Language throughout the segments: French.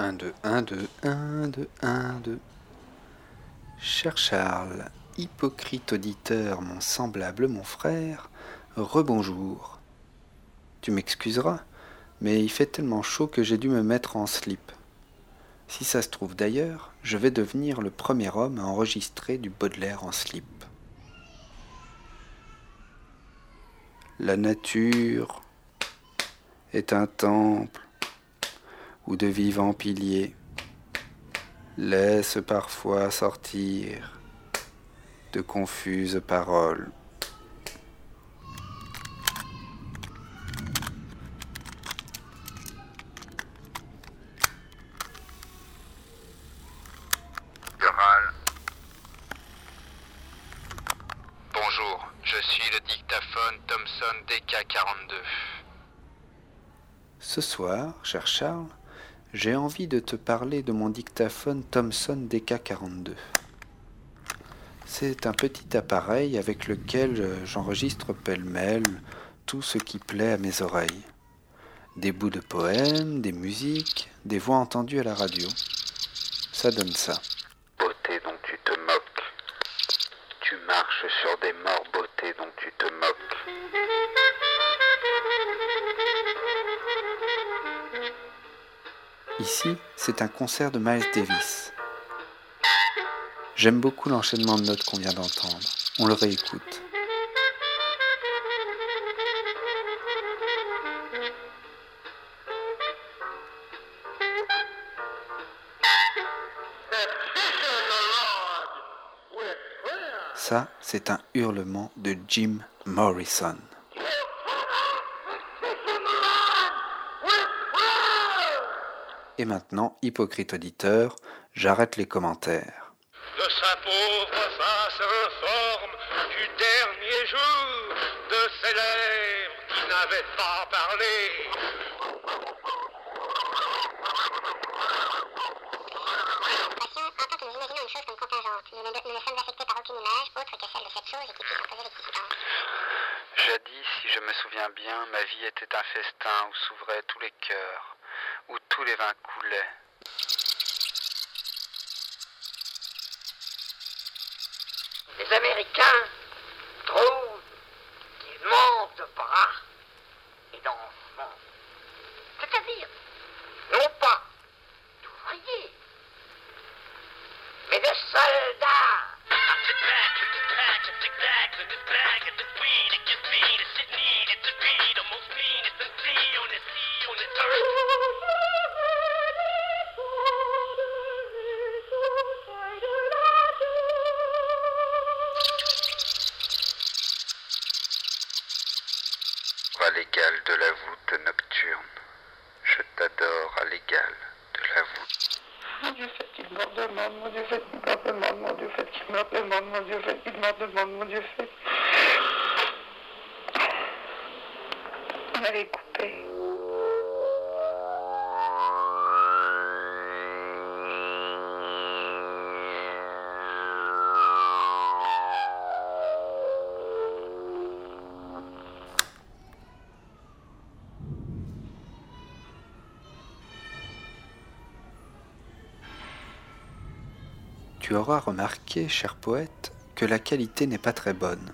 1, 2, 1, 2, 1, 2, 1, 2. Cher Charles, hypocrite auditeur, mon semblable, mon frère, rebonjour. Tu m'excuseras, mais il fait tellement chaud que j'ai dû me mettre en slip. Si ça se trouve d'ailleurs, je vais devenir le premier homme à enregistrer du Baudelaire en slip. La nature est un temple où de vivants piliers laissent parfois sortir de confuses paroles. Bonjour, je suis le dictaphone Thomson DK42. Ce soir, cher Charles, j'ai envie de te parler de mon dictaphone Thomson DK42. C'est un petit appareil avec lequel j'enregistre pêle-mêle tout ce qui plaît à mes oreilles. Des bouts de poèmes, des musiques, des voix entendues à la radio. Ça donne ça. Beauté dont tu te moques. Tu marches sur des morts beautés dont tu te moques. Ici, c'est un concert de Miles Davis. J'aime beaucoup l'enchaînement de notes qu'on vient d'entendre. On le réécoute. Ça, c'est un hurlement de Jim Morrison. Et maintenant, hypocrite auditeur, j'arrête les commentaires. de sa pauvre face informe du dernier jour de ses lèvres qui n'avaient pas parlé. Jadis, si je me souviens bien, ma vie était un festin où s'ouvraient tous les cœurs, où tous les vins coulaient. Les Américains trouvent qu'ils manquent de la voûte. Mon Dieu, fait qu'il me demande, mon Dieu, fait qu'il me demande, mon Dieu, fait qu'il me demande, mon Dieu, fait qu'il me demande, mon Dieu, fait. On avait coupé. Tu auras remarqué, cher poète, que la qualité n'est pas très bonne.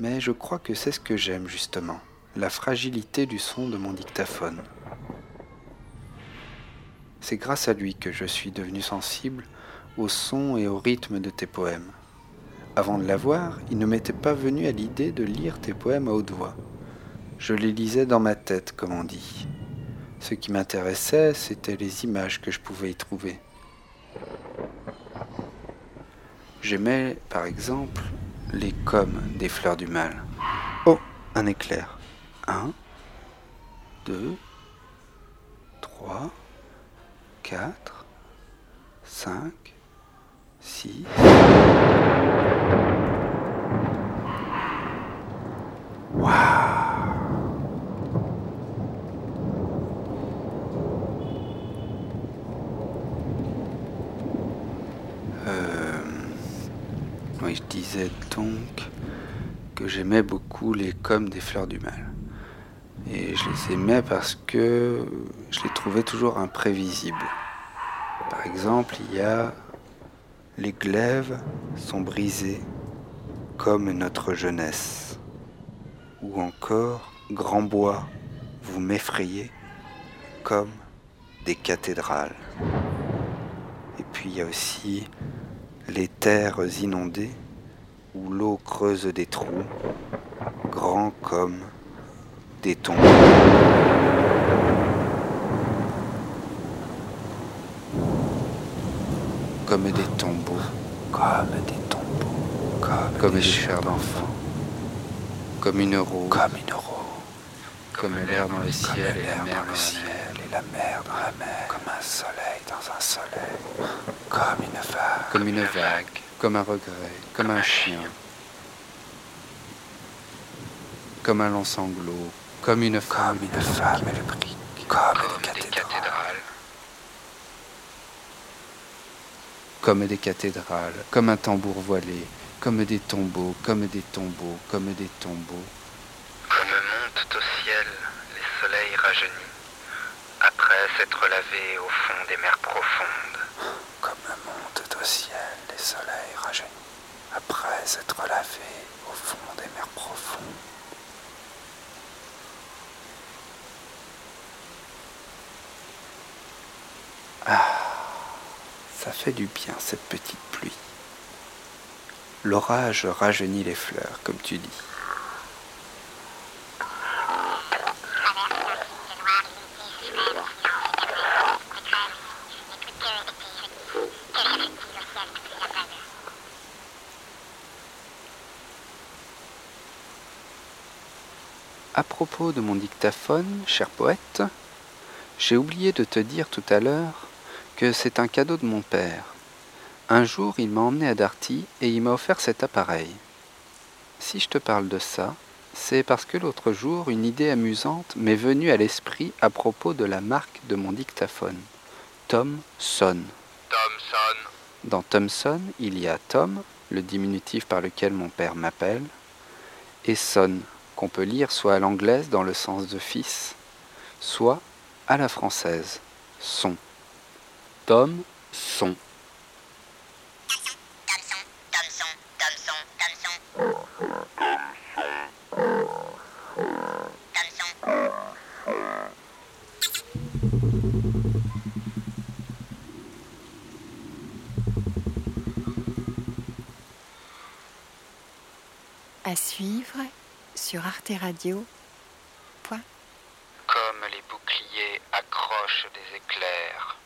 Mais je crois que c'est ce que j'aime justement, la fragilité du son de mon dictaphone. C'est grâce à lui que je suis devenu sensible au son et au rythme de tes poèmes. Avant de l'avoir, il ne m'était pas venu à l'idée de lire tes poèmes à haute voix. Je les lisais dans ma tête, comme on dit. Ce qui m'intéressait, c'était les images que je pouvais y trouver. J'aimais, par exemple, les coms des fleurs du mal. Oh, un éclair. Un, deux, trois, quatre, cinq, six. Que j'aimais beaucoup les coms des fleurs du mal. Et je les aimais parce que je les trouvais toujours imprévisibles. Par exemple, il y a les glaives sont brisés comme notre jeunesse. Ou encore, grand bois, vous m'effrayez comme des cathédrales. Et puis il y a aussi les terres inondées où l'eau creuse des trous, grands comme des tombes. Comme des tombeaux, comme des tombeaux, comme, comme des chairs d'enfants, comme une rose, comme une rose, comme l'air dans le ciel et la mer dans le ciel et la mer dans la mer, comme un soleil dans un soleil, comme une vague, comme une vague, comme un regret, comme un chien, comme un long sanglot, comme une femme, comme une femme et le brique, comme, Comme des cathédrales. comme des cathédrales, comme un tambour voilé, comme des tombeaux, comme des tombeaux, comme des tombeaux, Comme montent au ciel les soleils rajeunis, après s'être lavés au fond des mers profondes. Au ciel les soleils rajeunis, après s'être lavés au fond des mers profondes. Ah, ça fait du bien cette petite pluie. L'orage rajeunit les fleurs, comme tu dis. À propos de mon dictaphone, cher poète, j'ai oublié de te dire tout à l'heure que c'est un cadeau de mon père. Un jour, il m'a emmené à Darty et il m'a offert cet appareil. Si je te parle de ça, c'est parce que l'autre jour, une idée amusante m'est venue à l'esprit à propos de la marque de mon dictaphone. Thomson. Thomson, Dans Thomson, il y a Tom, le diminutif par lequel mon père m'appelle, et Son, qu'on peut lire soit à l'anglaise dans le sens de fils, soit à la française, son. Tom, son. À suivre sur Arte Radio. comme les boucliers accrochent des éclairs,